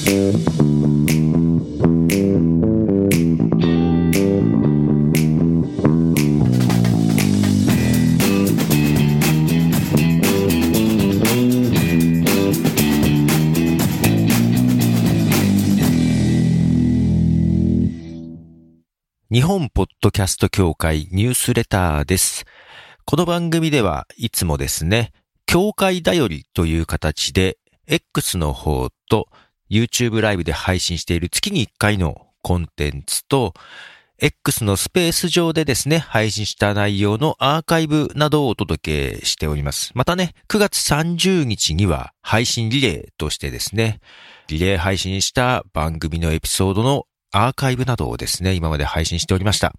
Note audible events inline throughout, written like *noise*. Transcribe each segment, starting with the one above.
日本ポッドキャスト協会ニュースレターです。この番組ではいつもですね、協会だよりという形で X の方と YouTube ライブで配信している月に1回のコンテンツと X のスペース上でですね、配信した内容のアーカイブなどをお届けしております。またね、9月30日には配信リレーとしてですね、リレー配信した番組のエピソードのアーカイブなどをですね、今まで配信しておりました。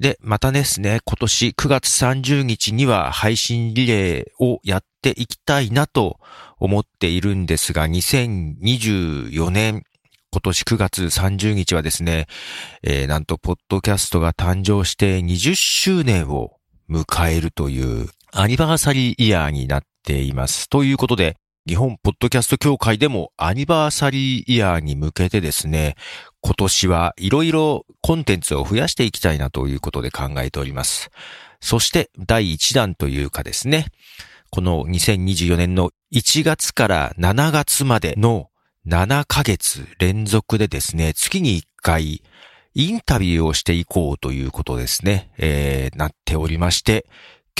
で、またですね、今年9月30日には配信リレーをやっていきたいなと思っているんですが、2024年、今年9月30日はですね、えー、なんと、ポッドキャストが誕生して20周年を迎えるというアニバーサリーイヤーになっています。ということで、日本ポッドキャスト協会でもアニバーサリーイヤーに向けてですね、今年はいろいろコンテンツを増やしていきたいなということで考えております。そして第1弾というかですね、この2024年の1月から7月までの7ヶ月連続でですね、月に1回インタビューをしていこうということですね、えー、なっておりまして、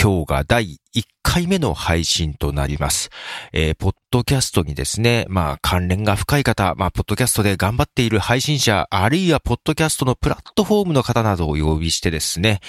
今日が第1回目の配信となります。えー、ポッドキャストにですね、まあ関連が深い方、まあポッドキャストで頑張っている配信者、あるいはポッドキャストのプラットフォームの方などをお呼びしてですね、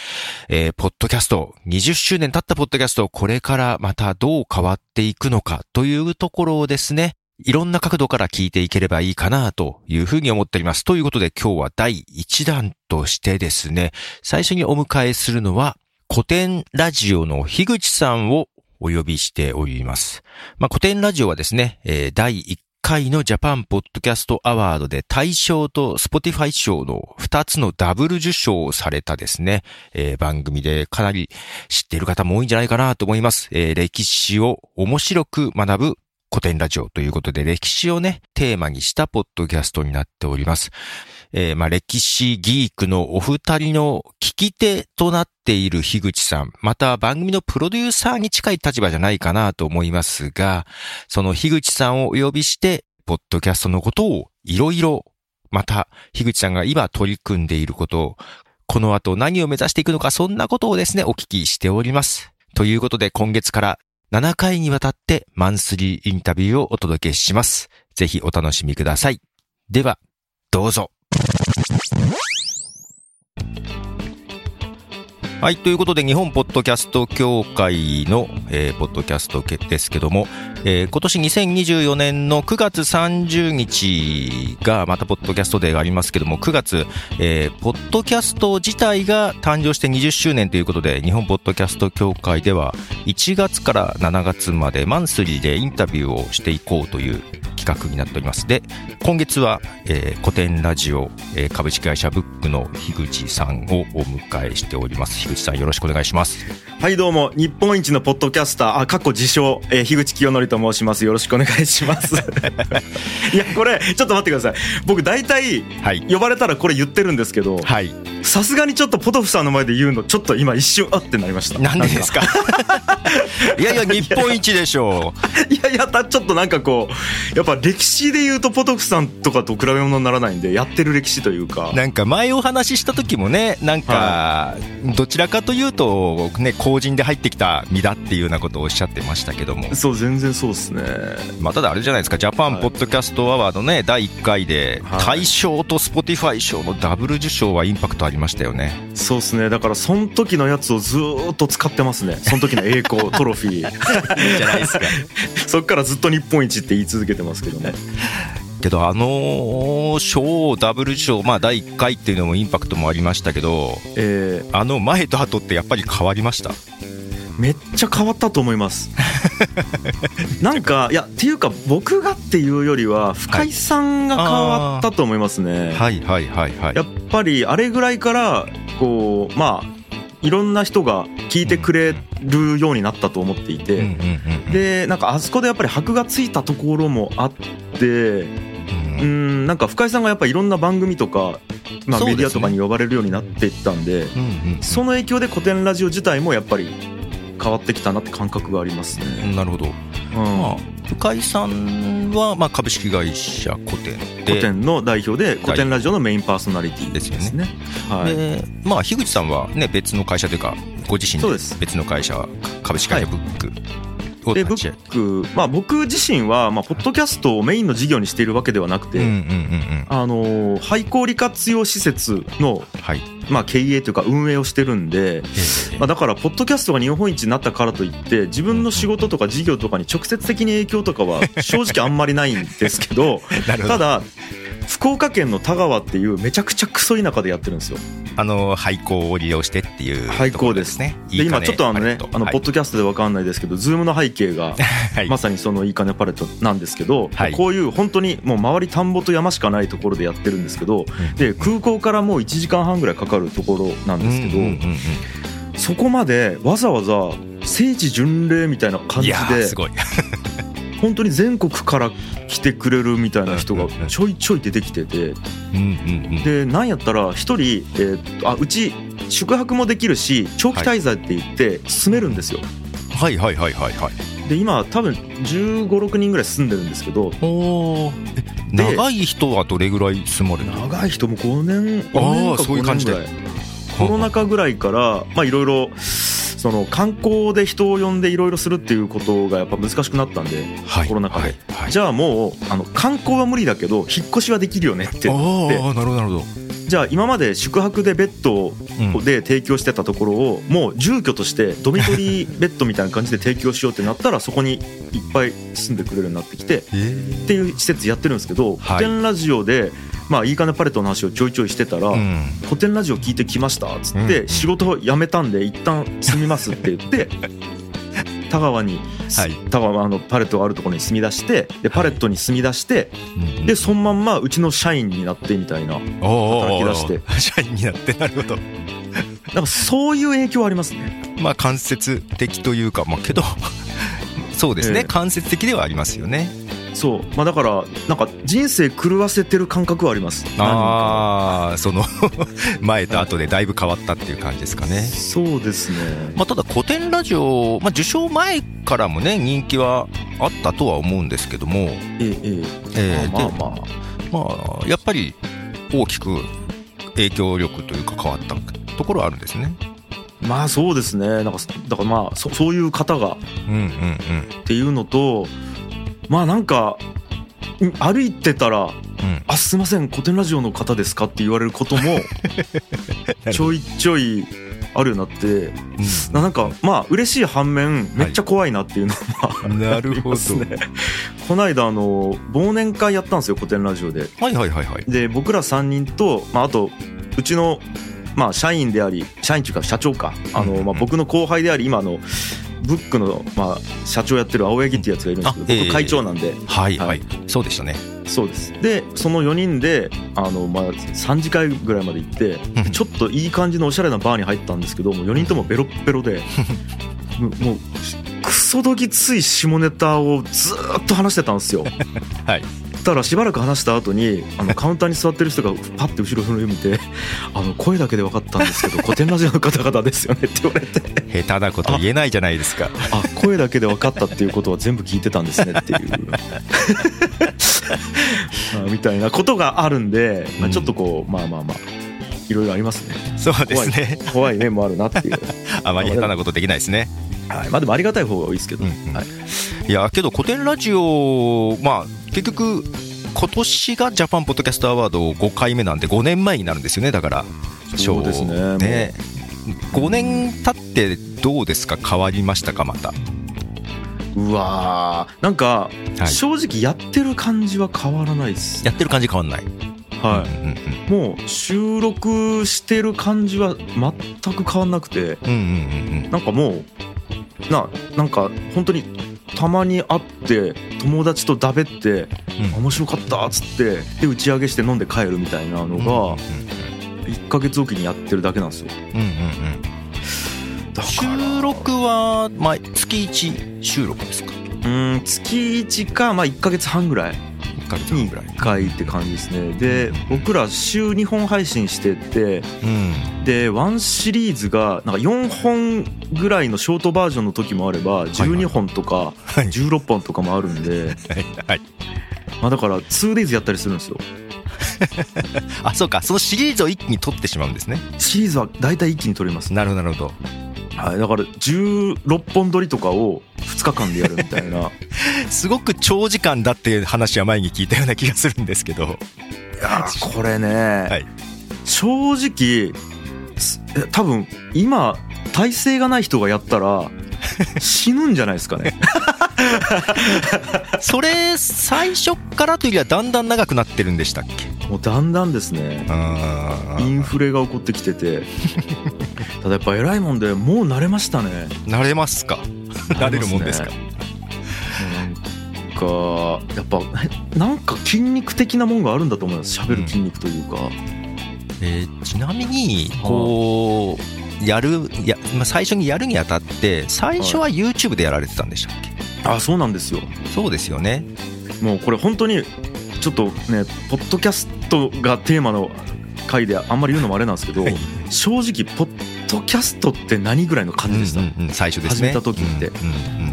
えー、ポッドキャスト、20周年経ったポッドキャスト、これからまたどう変わっていくのかというところをですね、いろんな角度から聞いていければいいかなというふうに思っております。ということで今日は第1弾としてですね、最初にお迎えするのはコテンラジオの樋口さんをお呼びしております。まあ、コテンラジオはですね、えー、第1回のジャパンポッドキャストアワードで大賞と Spotify 賞の2つのダブル受賞をされたですね、えー、番組でかなり知っている方も多いんじゃないかなと思います。えー、歴史を面白く学ぶ古典ラジオということで歴史をね、テーマにしたポッドキャストになっております。えー、まあ、歴史ギークのお二人の聞き手となっている樋口さん、また番組のプロデューサーに近い立場じゃないかなと思いますが、その樋口さんをお呼びして、ポッドキャストのことをいろいろ、また、樋口さんが今取り組んでいること、この後何を目指していくのか、そんなことをですね、お聞きしております。ということで、今月から7回にわたってマンスリーインタビューをお届けします。ぜひお楽しみください。では、どうぞ。はい。ということで、日本ポッドキャスト協会の、えー、ポッドキャストですけども、えー、今年2024年の9月30日が、またポッドキャストデーがありますけども、9月、えー、ポッドキャスト自体が誕生して20周年ということで、日本ポッドキャスト協会では、1月から7月までマンスリーでインタビューをしていこうという企画になっております。で、今月は、えー、古典ラジオ、えー、株式会社ブックの樋口さんをお迎えしております。樋口さんよろしくお願いします。はい、どうも、日本一のポッドキャスター、あ、過去自称、えー、樋口清則と申します。よろしくお願いします。*laughs* いや、これ、ちょっと待ってください。僕、大体、はい、呼ばれたらこれ言ってるんですけど、はい。さすがにちょっとポトフさんの前で言うの、ちょっと今一瞬、あってなりました。なんでですか？*laughs* いやいや、日本一でしょう。いやいや、ちょっとなんかこう、やっぱ歴史で言うとポトフさんとかと比べ物にならないんで、やってる歴史というか。なんか前お話しした時もね、なんか、はい、どちらかというと、ね、後人で入ってきた身だっていうようなことをおっしゃってましたけども。そう、全然そうですね。まあ、ただあれじゃないですか、ジャパンポッドキャストアワードね、第1回で、大賞と Spotify 賞のダブル受賞はインパクトありましたよね。そうですね。だから、その時のやつをずっと使ってますね。その時の栄光、トロフィー。*laughs* じゃないですか。*laughs* そっからずっと日本一って言い続けてますけどね。けどあの賞ダブル賞、まあ、第1回っていうのもインパクトもありましたけど、えー、あの前と後ってやっぱり変わりました？めっちゃ変わったと思います。*laughs* なんかいやっていうか僕がっていうよりは深井さんが変わったと思いますね、はい、はいはいはい。やっぱりあれぐらいからこうまあいろんな人が聞いてくれるようになったと思っていて、でなんかあそこでやっぱり箔がついたところもあってうん。なんか深井さんがやっぱいろんな番組とか、まあ、メディアとかに呼ばれるようになっていったんでその影響で古典ラジオ自体もやっぱり変わってきたなって感覚がありますね。なるほど、うん。まあ、深井さんはまあ株式会社古典で。古典の代表で古典ラジオのメインパーソナリティですね。でね。はい、でまあ樋口さんはね別の会社というかご自身で別の会社株式会社ブック、でブック、まあ、僕自身は、まあ、ポッドキャストをメインの事業にしているわけではなくて、あの廃校利活用施設の、はいまあ、経営というか運営をしてるんで、まあ、だからポッドキャストが日本一になったからといって自分の仕事とか事業とかに直接的に影響とかは正直あんまりないんですけど。*laughs* ただ福岡県の田川っていうめちゃくちゃクソ田舎でやってるんですよ。あの廃校を利用してっていう廃校です。ね。で今ちょっとあのねあのポッドキャストで分かんないですけど、ズームの背景がまさにそのいい金パレットなんですけど、はい、こういう本当にもう周り田んぼと山しかないところでやってるんですけど、で空港からもう1時間半ぐらいかかるところなんですけど、そこまでわざわざ聖地巡礼みたいな感じで本当に全国から来てくれるみたいな人がちょいちょい出てきてて、でなんやったら1人、えー、あうち宿泊もできるし長期滞在って言って住めるんですよ。はい。はいはいはいはい。で今多分1 5 6人ぐらい住んでるんですけど。長い人はどれぐらい住まれる長い人も5年5年か5年ぐらい。コロナ禍ぐらいからまあいろいろその観光で人を呼んでいろいろするっていうことがやっぱ難しくなったんで、はい、コロナ禍で、はい。はい、じゃあもうあの観光は無理だけど引っ越しはできるよねって言って。あなるほどなるほど。じゃあ今まで宿泊でベッドで提供してたところをもう住居としてドミトリーベッドみたいな感じで提供しようってなったらそこにいっぱい住んでくれるようになってきてっていう施設やってるんですけど古典ラジオでまあいいかねパレットの話をちょいちょいしてたら「古典ラジオ聞いてきました」っつって「仕事辞めたんで一旦住みます」って言って *laughs* 田川に、はい、田川のパレットがあるところに住み出してでパレットに住み出して、はい、でそのまんまうちの社員になってみたいな働き出して。*laughs* 社員になってなるほど。なんかそういう影響ありますね。まあ間接的というかまあけどそうですね、えー、間接的ではありますよねそう。まあだからなんか人生狂わせてる感覚はあります。ああその *laughs* 前と後でだいぶ変わったっていう感じですかね。そうですね。まあただ古典ラジオ、まあ、受賞前からもね人気はあったとは思うんですけども。ええええ。まあまあまあ、まあ、やっぱり大きく影響力というか変わったところはあるんですね。まあそうですね。なんかだからまあそそういう方がっていうのと、まあなんか歩いてたら「うん、あすいません古典ラジオの方ですか?」って言われることも *laughs* ちょいちょいあるようになって、うん、なんかまあ嬉しい反面めっちゃ怖いなっていうのは、はい、なるほど。ね *laughs* この間あの忘年会やったんですよ古典ラジオで。はいはいはいはい。で僕ら3人と、まあ、あとうちのまあ社員であり社員というか社長か。あの、まあ、僕の後輩であり今のブックの、まあ、社長やってる青柳っていうやつがいるんですけど、僕会長なんで、はいはい、そうでしたね。そうです。でその4人であの、まあ、3時間ぐらいまで行ってちょっといい感じのおしゃれなバーに入ったんですけども4人ともベロッベロでもうクソどぎつい下ネタをずっと話してたんですよ。*laughs* はいたらしばらく話した後にあの *laughs* カウンターに座ってる人がパッて後ろ振り見て「あの声だけで分かったんですけど古典ラジオの方々ですよね」って言われて。下手なこと言えないじゃないですか。あ声だけで分かったっていうことは全部聞いてたんですねっていう。*laughs* みたいなことがあるんで、まあ、ちょっとこうまあまあまあいろいろありますね。そうですね。怖い面もあるなっていう。*laughs* あまり下手なことできないですね。はいまあでもありがたい方が多いですけど、うんうん、はい、いやけど古典ラジオまあ結局今年がジャパンポッドキャストアワード5回目なんで5年前になるんですよねだから。そうですね。ね。5年経ってどうですか？変わりましたかまた。うわー。なんか、正直やってる感じは変わらないです、やってる感じ変わらない。はい、うんうんうん、もう収録してる感じは全く変わんなくて、うんうんうんうん、なんかもうななんか本当にたまに会って友達とだべって、うん、面白かったっつってで打ち上げして飲んで帰るみたいなのが1か月おきにやってるだけなんですよ。うんうんうん収録は、まあ、月1収録ですか？うん月1か、まあ、1か月半ぐらいヶ月半ぐらい1回って感じですね。で僕ら週2本配信してて、うん、で1シリーズがなんか4本ぐらいのショートバージョンの時もあれば12本とか16本とかもあるんで、はいまあ、だから 2days やったりするんですよ。*laughs* あそうか。そのシリーズを一気に取ってしまうんですね。シリーズは大体一気に取ります。なるほどなるほどはい、だから16本撮りとかを2日間でやるみたいな。*laughs* すごく長時間だっていう話は前に聞いたような気がするんですけど。いやこれね、はい、正直多分今体勢がない人がやったら死ぬんじゃないですかね。*laughs* それ最初からというよりはだんだん長くなってるんでしたっけ？もうだんだんですね。インフレが起こってきてて。*laughs* ただやっぱ偉いもんでもう慣れましたね。慣れますか？慣れるもんですか、なんかやっぱなんか筋肉的なもんがあるんだと思います。喋る筋肉というか、うん、えー、ちなみにこうやるや、まあ、最初にやるにあたって最初は YouTube でやられてたんでしたっけ、あそうなんですよ。そうですよね。もうこれ本当にちょっとねポッドキャストがテーマの回であんまり言うのもあれなんですけど、はい、正直ポッドキャストって何ぐらいの感じでした、うんうんうん、最初ですね。始めた時って、うんうん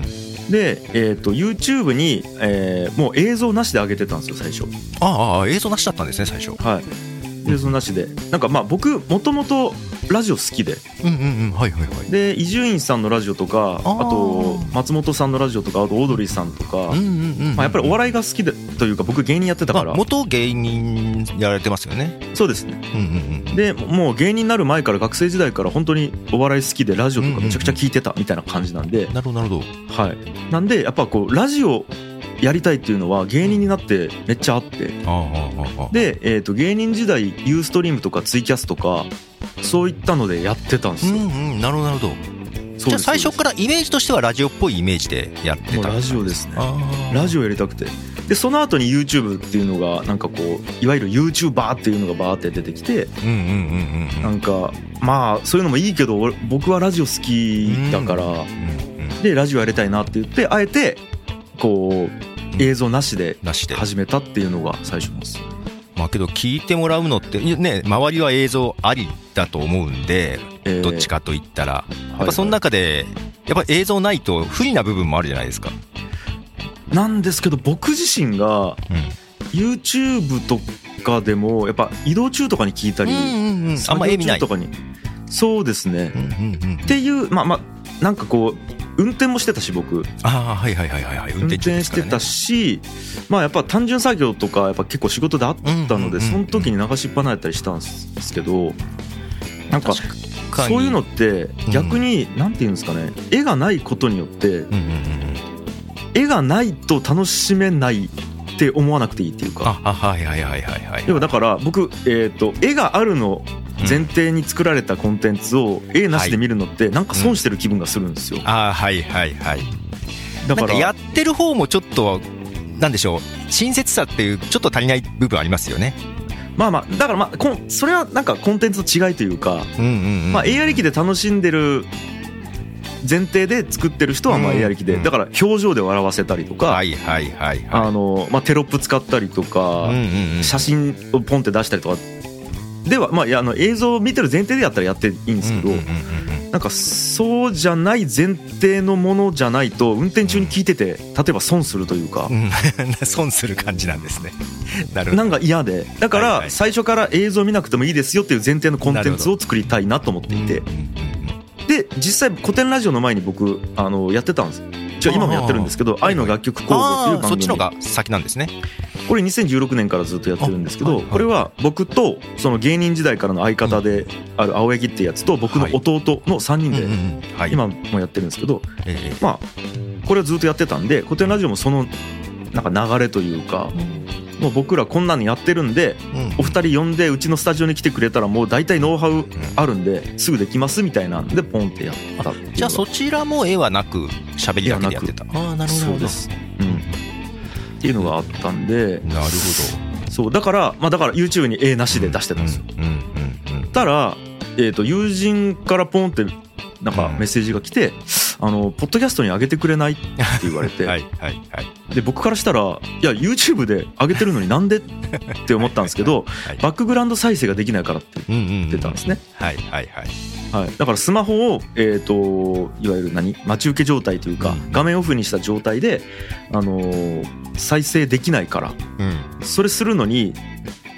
うん、で、えーと、YouTube に、えー、もう映像なしで上げてたんですよ最初。ああ映像なしだったんですね最初。はい映像なしで。なんかまあ僕もともとラジオ好きで。で伊集院さんのラジオとかあと松本さんのラジオとかあとオードリーさんとか。やっぱりお笑いが好きでというか僕芸人やってたから。元芸人やられてますよね。そうですね。でもう芸人になる前から学生時代から本当にお笑い好きでラジオとかめちゃくちゃ聞いてたみたいな感じなんで。なるほどなるほど。はい。なんでやっぱこうラジオやりたいっていうのは芸人になってめっちゃあって。で、えー、と芸人時代ユーストリームとかツイキャスとかそういったのでやってたんですよ、うんうん、なるほどなるほど。じゃあ最初からイメージとしてはラジオっぽいイメージでやってたラジオですね。ラジオやりたくて。でその後に YouTube っていうのがなんかこういわゆる YouTuber っていうのがバーって出てきてなんかまあそういうのもいいけど僕はラジオ好きだからでラジオやりたいなって言ってあえてこう映像なしで始めたっていうのが最初です。まあけど聞いてもらうのってね周りは映像ありだと思うんで、えー、どっちかといったら。やっぱその中でやっぱ映像ないと不利な部分もあるじゃないですか。なんですけど僕自身が、うん、YouTube とかでもやっぱ移動中とかに聞いたり、うんうん、あんま絵見ない。とかに。そうですね、うんうんうん、っていうまあまあなんかこう運転もしてたし僕。ああはいはいはいはい、運転してたしまあやっぱ単純作業とかやっぱ結構仕事であったので、その時に流しっぱなやったりしたんですけどなんかそういうのって逆に何て言うんですかね絵がないことによって絵がないと楽しめないって思わなくていいっていうか。あはいはいはいはいはいでもだから僕えっと絵があるの前提に作られたコンテンツを絵なしで見るのってなんか損してる気分がするんですよ、ああはいはいはい。だからやってる方もちょっとなんでしょう親切さっていうちょっと足りない部分ありますよね。まあまあだからまあこんそれはなんかコンテンツの違いというか、まあ、絵ありきで楽しんでる前提で作ってる人はまあ絵ありきで、だから表情で笑わせたりとか、はいはいはい、あのまあテロップ使ったりとか、写真をポンって出したりとかでは、まあ、いやあの映像を見てる前提でやったらやっていいんですけど、なんかそうじゃない前提のものじゃないと運転中に聞いてて例えば損するというか、*laughs* 損する感じなんですね。*laughs* なるなんか嫌で。だから最初から映像見なくてもいいですよっていう前提のコンテンツを作りたいなと思っていて。で実際古典ラジオの前に僕あのやってたんですじゃ今もやってるんですけど「愛の楽曲工房」っていう番組。そっちのが先なんですね。これ2016年からずっとやってるんですけど、これは僕とその芸人時代からの相方である青柳ってやつと僕の弟の3人で今もやってるんですけど、まあこれをずっとやってたんで古典ラジオもそのなんか流れというか。もう僕らこんなのやってるんで、お二人呼んでうちのスタジオに来てくれたらもう大体ノウハウあるんですぐできますみたいなんでポンってやったじゃあそちらも絵はなく喋りだけでやってた。ああなるほど。そうです、うん、っていうのがあったんでなるほど。そうだからまあだから YouTube に絵なしで出してたんですよ、たら、えー、と友人からポンってなんかメッセージが来て、あのポッドキャストに上げてくれないって言われて。*laughs* はいはいはいで僕からしたらいや YouTube で上げてるのになんで？って思ったんですけど、*laughs* はい、バックグラウンド再生ができないからって言ってたんですね、はいはいはい。はい、だからスマホを、えーと、いわゆる何？待ち受け状態というか、画面オフにした状態で、あのー、再生できないから、うん、それするのに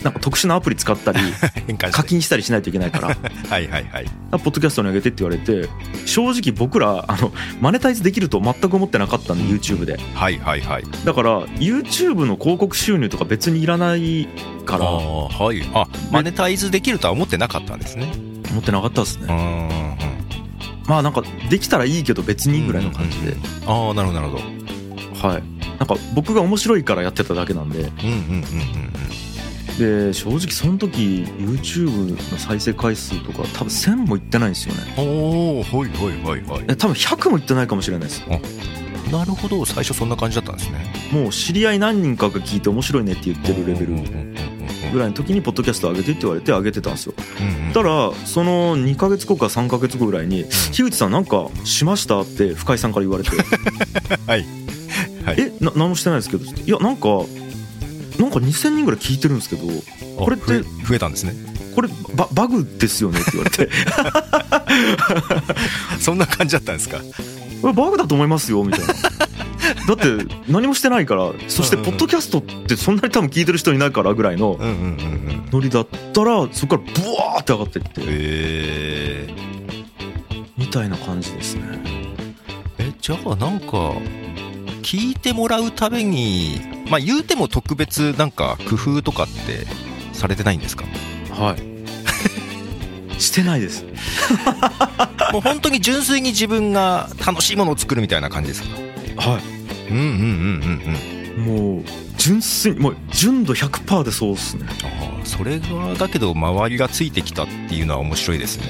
なんか特殊なアプリ使ったり *laughs* 課金したりしないといけないから。*laughs* はいはいはい。ポッドキャストに上げてって言われて正直僕らあのマネタイズできると全く思ってなかったんで YouTube で。はいはいはい。だから YouTube の広告収入とか別にいらないから。あはい。あマネタイズできるとは思ってなかったんですね。思ってなかったですね。まあなんかできたらいいけど別にぐらいの感じで、うんうん、ああなるほどなるほど。はい。なんか僕が面白いからやってただけなんで。うんうんうんうんで正直その時 YouTube の再生回数とか多分1000もいってないんですよね。おおはいはいはいはい。多分100もいってないかもしれないです。なるほど。最初そんな感じだったんですね。もう知り合い何人かが聞いて面白いねって言ってるレベルぐらいの時にポッドキャスト上げてって言われて上げてたんですよ、うんうん、ただその2か月後か3か月後ぐらいに「樋口さんなんかしました?」って深井さんから言われて「*laughs* はい、はい、えな何もしてないですけど」いやなんかなんか2000人ぐらい聞いてるんですけどこれって増えたんですね。これババグですよねって言われて。*laughs* そんな感じだったんですか？これバグだと思いますよみたいな。だって何もしてないからそしてポッドキャストってそんなに多分聞いてる人いないからぐらいのノリだったらそこからブワーって上がっていって。へえ。みたいな感じですね。えじゃあなんか聞いてもらうためにまあ言うても特別なんか工夫とかってされてないんですか？はい。*laughs* してないです。*laughs* もう本当に純粋に自分が楽しいものを作るみたいな感じですか？はい。うんうんうんうんうん。もう純粋もう純度100%でそうっすね。ああそれがだけど周りがついてきたっていうのは面白いですね。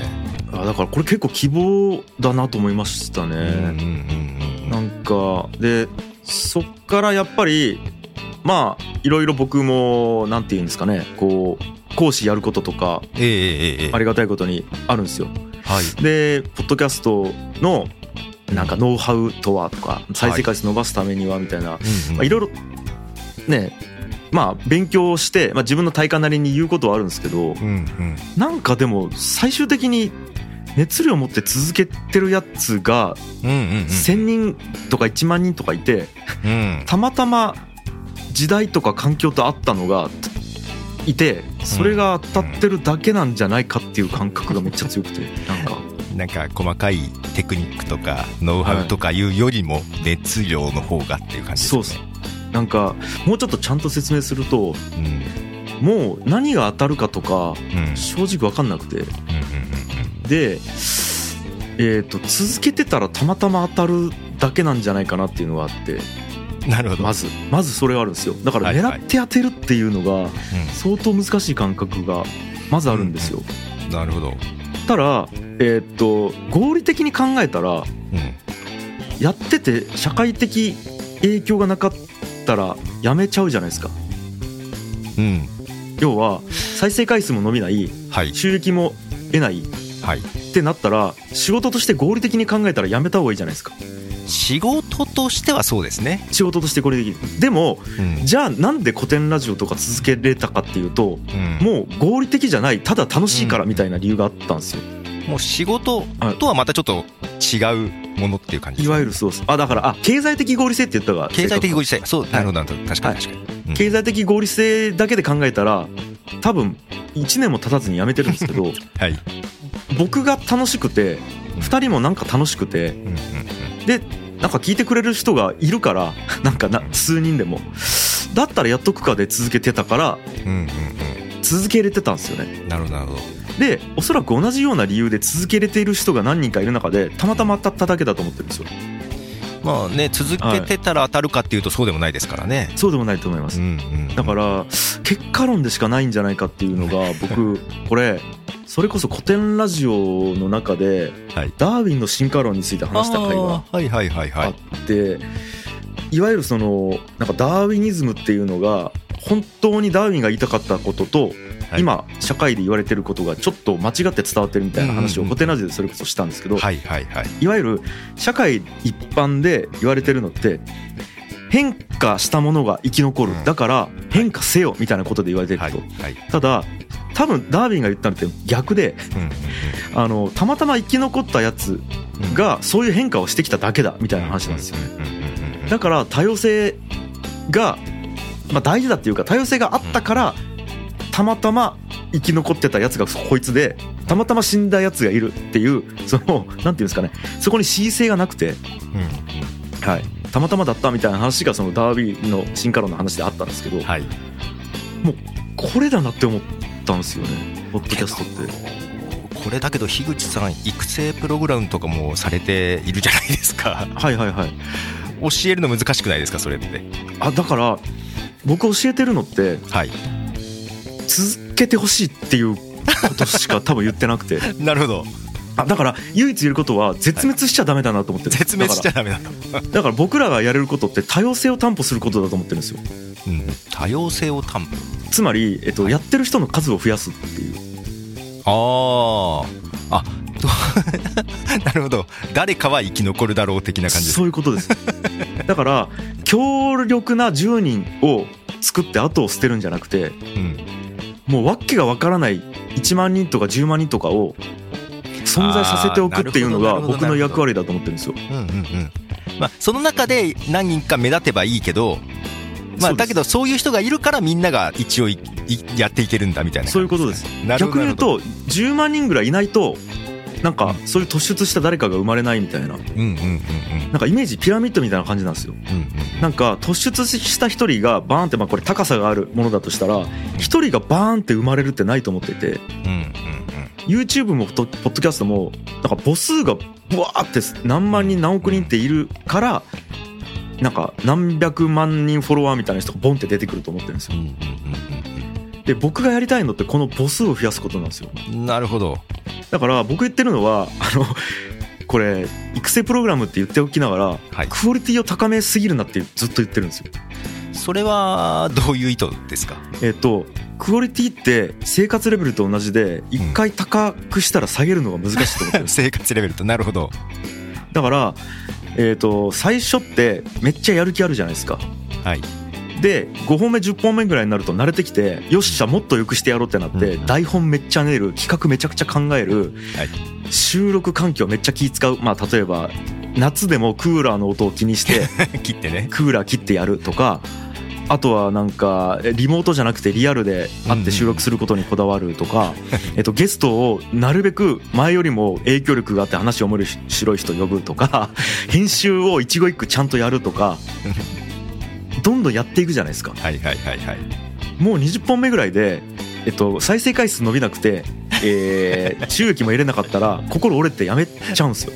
あだからこれ結構希望だなと思いましたね、うんうんうんうん、なんかでそっからやっぱりまあいろいろ僕もなんて言うんですかねこう講師やることとか、ありがたいことにあるんですよ。はい、でポッドキャストのなんかノウハウとはとか再生回数伸ばすためにはみたいな、い。ろいろねまあ勉強して、まあ、自分の体感なりに言うことはあるんですけど、うんうん、なんかでも最終的に熱量を持って続けてるやつが1,000人とか1万人とかいて、たまたま時代とか環境とあったのがいてそれが当たってるだけなんじゃないかっていう感覚がめっちゃ強くてなんか。なんか細かいテクニックとかノウハウとかいうよりも熱量の方がっていう感じですね、はい、そうなんかもうちょっとちゃんと説明すると、うん、もう何が当たるかとか、正直分かんなくて、で、えーと続けてたらたまたま当たるだけなんじゃないかなっていうのがあってなるほど。まず。まずそれがあるんですよ。だから狙って当てるっていうのが相当難しい感覚がまずあるんですよ、うん、なるほど。たらえー、っと合理的に考えたら、うん、やってて社会的影響がなかったらやめちゃうじゃないですか。うん。要は再生回数も伸びない、はい、収益も得ない、はい、ってなったら仕事として合理的に考えたらやめた方がいいじゃないですか仕事としてはそうですね。仕事としてこれできる。でも、うん、じゃあなんで古典ラジオとか続けれたかっていうと、うん、もう合理的じゃないただ楽しいからみたいな理由があったんですよ、うん、もう仕事とはまたちょっと違うものっていう感じ、ね、いわゆるそうです。あだからあ経済的合理性って言ったが経済的合理性。そうなるほど、はい、確かに確かに、はい、経済的合理性だけで考えたら多分1年も経たずに辞めてるんですけど、*laughs* はい、僕が楽しくて2人もなんか楽しくて、うんうんでなんか聞いてくれる人がいるから *laughs* なんかな数人でも。だったらやっとくかで続けてたから、うんうんうん、続けれてたんですよね。なるほどなるほど。でおそらく同じような理由で続けれている人が何人かいる中でたまたま当たっただけだと思ってるんですよまあね続けてたら当たるかっていうとそうでもないですからね、はい、そうでもないと思います、うんうんうん、だから結果論でしかないんじゃないかっていうのが *laughs* 僕これそれこそ古典ラジオの中で、ダーウィンの進化論について話した回があっていわゆるそのなんかダーウィニズムっていうのが本当にダーウィンが言いたかったことと今社会で言われてることがちょっと間違って伝わってるみたいな話をホテナジでそれこそしたんですけど、い。わゆる社会一般で言われてるのって変化したものが生き残る。だから変化せよみたいなことで言われてると、ただ多分ダービンが言ったのって逆で、あのたまたま生き残ったやつがそういう変化をしてきただけだみたいな話なんですよ。ねだから多様性が、まあ、大事だっていうか多様性があったからたまたま生き残ってたやつがこいつでたまたま死んだやつがいるっていうそのなんていうんですかね。そこに恣意性がなくて、はい、たまたまだったみたいな話がそのダービーの進化論の話であったんですけど、はい、もうこれだなって思ったんですよね。ポッドキャストって。これだけど樋口さん育成プログラムとかもされているじゃないですか。はいはいはい。教えるの難しくないですかそれって？あだから僕教えてるのって、はい、続けてほしいっていうことしか多分言ってなくて。*laughs* なるほど。あだから唯一言えることは絶滅しちゃダメだなと思ってる、はい、絶滅しちゃダメだと。だから僕らがやれることって多様性を担保することだと思ってるんですよ、うん、多様性を担保。つまり、えっと、やってる人の数を増やすっていう。あああ *laughs* なるほど。誰かは生き残るだろう的な感じそういうことです。*laughs* だから強力な10人を作って後を捨てるんじゃなくて、うん、もう訳がわからない1万人とか10万人とかを存在させておくっていうのが僕の役割だと思ってるんですよ。うんうんうん。まあ、その中で何人か目立てばいいけどまあ、だけどそういう人がいるからみんなが一応やっていけるんだみたいな、そういうことです。逆に言うと10万人ぐらいいないとなんかそういう突出した誰かが生まれないみたいな。なんかイメージピラミッドみたいな感じなんですよ、なんか突出した一人がバーンってまあこれ高さがあるものだとしたら一人がバーンって生まれるってないと思っていて、YouTube もポッドキャストもなんか母数がブワーって何万人何億人っているからなんか何百万人フォロワーみたいな人がボンって出てくると思ってるんですよ。で僕がやりたいのってこの母数を増やすことなんですよ。なるほど。だから僕言ってるのはあのこれ育成プログラムって言っておきながら、はい、クオリティを高めすぎるなってずっと言ってるんですよ。それはどういう意図ですか？えっ、とクオリティって生活レベルと同じで一回高くしたら下げるのが難しいと思ってる、うん、*laughs* 生活レベルとなるほどだからえーと、最初ってめっちゃやる気あるじゃないですか。はいで5本目10本目ぐらいになると慣れてきてよっしゃもっとよくしてやろうってなって、台本めっちゃ練る企画めちゃくちゃ考える、収録環境めっちゃ気使う。まあ例えば夏でもクーラーの音を気にして *laughs* 切ってね。クーラー切ってやるとかあとはなんかリモートじゃなくてリアルで会って収録することにこだわるとか、*laughs* えっと、ゲストをなるべく前よりも影響力があって話を面白い人呼ぶとか編集を一語一句ちゃんとやるとか *laughs* どんどんやっていくじゃないですか。はいはいはいはい、もう20本目ぐらいで、えっと、再生回数伸びなくて、えー、*laughs* 収益も入れなかったら心折れてやめちゃうんですよ。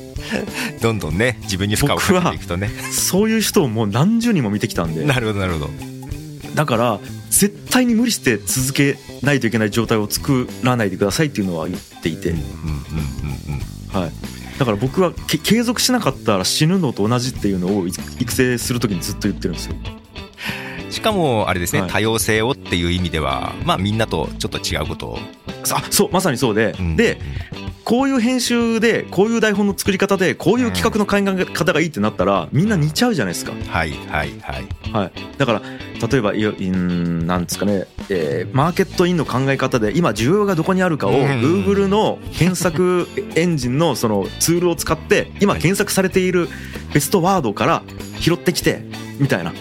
どんどんね自分に負荷をかけていくとね。そういう人をもう何十人も見てきたんで。なるほどなるほど。だから絶対に無理して続けないといけない状態を作らないでくださいっていうのは言っていて、はい、だから僕は継続しなかったら死ぬのと同じっていうのを育成する時にずっと言ってるんですよ。しかもあれですね、はい、多様性をっていう意味ではまあみんなとちょっと違うこと。をあそうまさにそうで、うん、でこういう編集でこういう台本の作り方でこういう企画の考え方がいいってなったらみんな似ちゃうじゃないですか。はいはいはい。はい、だから例えばなんですかね、えー、マーケットインの考え方で今需要がどこにあるかを Google の検索 *laughs* エンジンのそのツールを使って今検索されているベストワードから拾ってきてみたいな。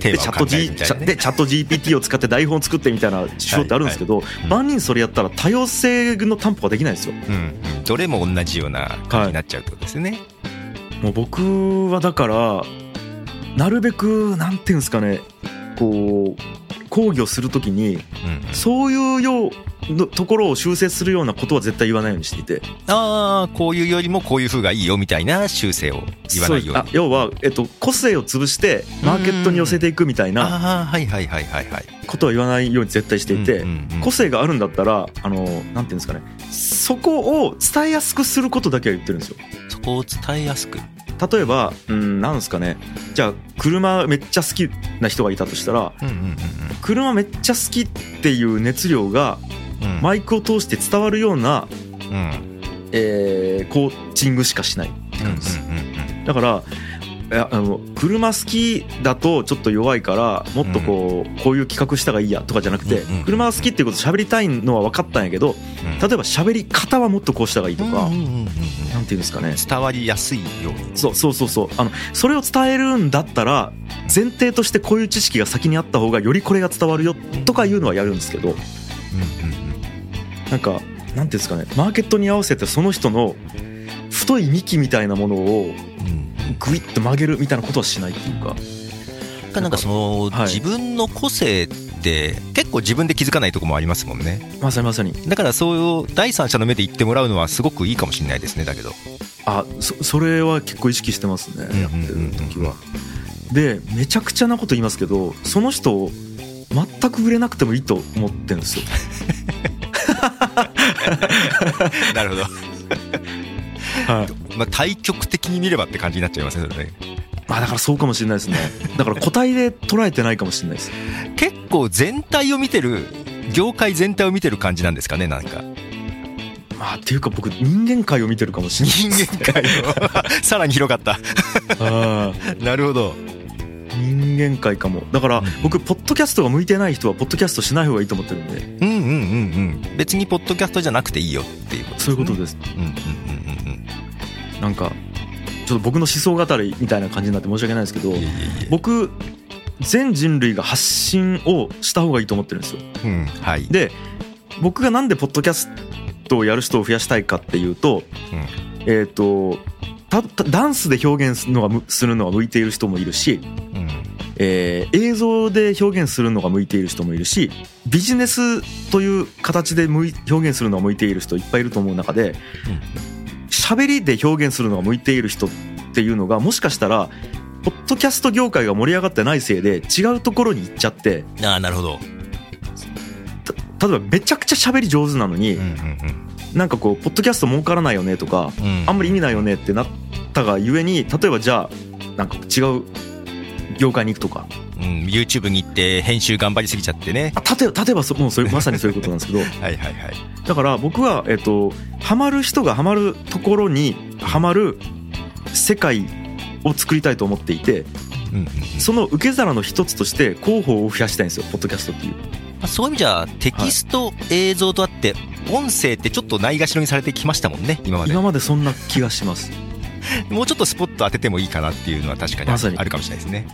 でチャット G でチャット GPT を使って台本作ってみたいな手法ってあるんですけど、万人それやったら多様性の担保ができないですよ、うん、どれも同じような感じになっちゃうってことですね、はい、もう僕はだからなるべくなんていうんですかねこう講義をするときに、そういうようのところを修正するようなことは絶対言わないようにしていて。ああこういうよりもこういうふうがいいよみたいな修正を言わないように。要は、えっと、個性を潰してマーケットに寄せていくみたいなことは言わないように絶対していて、個性があるんだったらあのなんていうんですかね。そこを伝えやすくすることだけは言ってるんですよ。そこを伝えやすく。例えば、うん、なんですかね。じゃあ車めっちゃ好きな人がいたとしたら、車めっちゃ好きっていう熱量がマイクを通して伝わるような、うん。えー、コーチングしかしないって感じ。です、だからやあの車好きだとちょっと弱いからもっとこう、こういう企画したがいいやとかじゃなくて、車が好きっていうこと喋りたいのは分かったんやけど、例えば喋り方はもっとこうしたがいいとか、なんていうんですかね。伝わりやすいように。そうそうそうそう。あのそれを伝えるんだったら前提としてこういう知識が先にあった方がよりこれが伝わるよとかいうのはやるんですけど、なんかなんていうんですかねマーケットに合わせてその人の太い幹みたいなものをグイッと曲げるみたいなことはしないっていうか。なんかその、はい、自分の個性って結構自分で気づかないとこもありますもんね。まさにまさに。だからそういう第三者の目で言ってもらうのはすごくいいかもしれないですねだけど。あそそれは結構意識してますねやってる時は。でめちゃくちゃなこと言いますけどその人全く売れなくてもいいと思ってるんですよ *laughs* *laughs* なるほど。はい、まあ、対極的に見ればって感じになっちゃいますねそれね。まあだからそうかもしれないですね。だから個体で捉えてないかもしれないです。結構全体を見てる業界全体を見てる感じなんですかねなんか。まあっていうか僕人間界を見てるかもしれない人間界を。*laughs* さらに広がった。あ *laughs* なるほど人間界かも。だから僕ポッドキャストが向いてない人はポッドキャストしない方がいいと思ってるんで。うんうんうんうん。別にポッドキャストじゃなくていいよっていうことね、そういうことです。うんうんうんうん。なんかちょっと僕の思想語りみたいな感じになって申し訳ないですけど僕全人類が発信をした方がいいと思ってるんですよ、うんはい、で僕がなんでポッドキャストをやる人を増やしたいかっていうと、うん、えっ、ー、とダンスで表現するのがするのが向いている人もいるし、うんえー、映像で表現するのが向いている人もいるしビジネスという形で表現するのが向いている人いっぱいいると思う中で喋、うん、りで表現するのが向いている人っていうのがもしかしたらポッドキャスト業界が盛り上がってないせいで違うところに行っちゃってああなるほど。例えばめちゃくちゃ喋り上手なのに、うんうんうん。なんかこうポッドキャスト儲からないよねとか、うん、あんまり意味ないよねってなったがゆえに例えばじゃあなんか違う業界に行くとか、うん、YouTube に行って編集頑張りすぎちゃってね。例えば例えばもうそれ *laughs* まさにそういうことなんですけど。はいはいはい。だから僕は、えっと、ハマる人がハマるところにハマる世界を作りたいと思っていて、うんうんうん、その受け皿の一つとして広報を増やしたいんですよポッドキャストっていう。そういう意味じゃテキスト、映像とあって音声ってちょっとないがしろにされてきましたもんね今まで。今までそんな気がします *laughs* もうちょっとスポット当ててもいいかなっていうのは確かにあるかもしれないですね、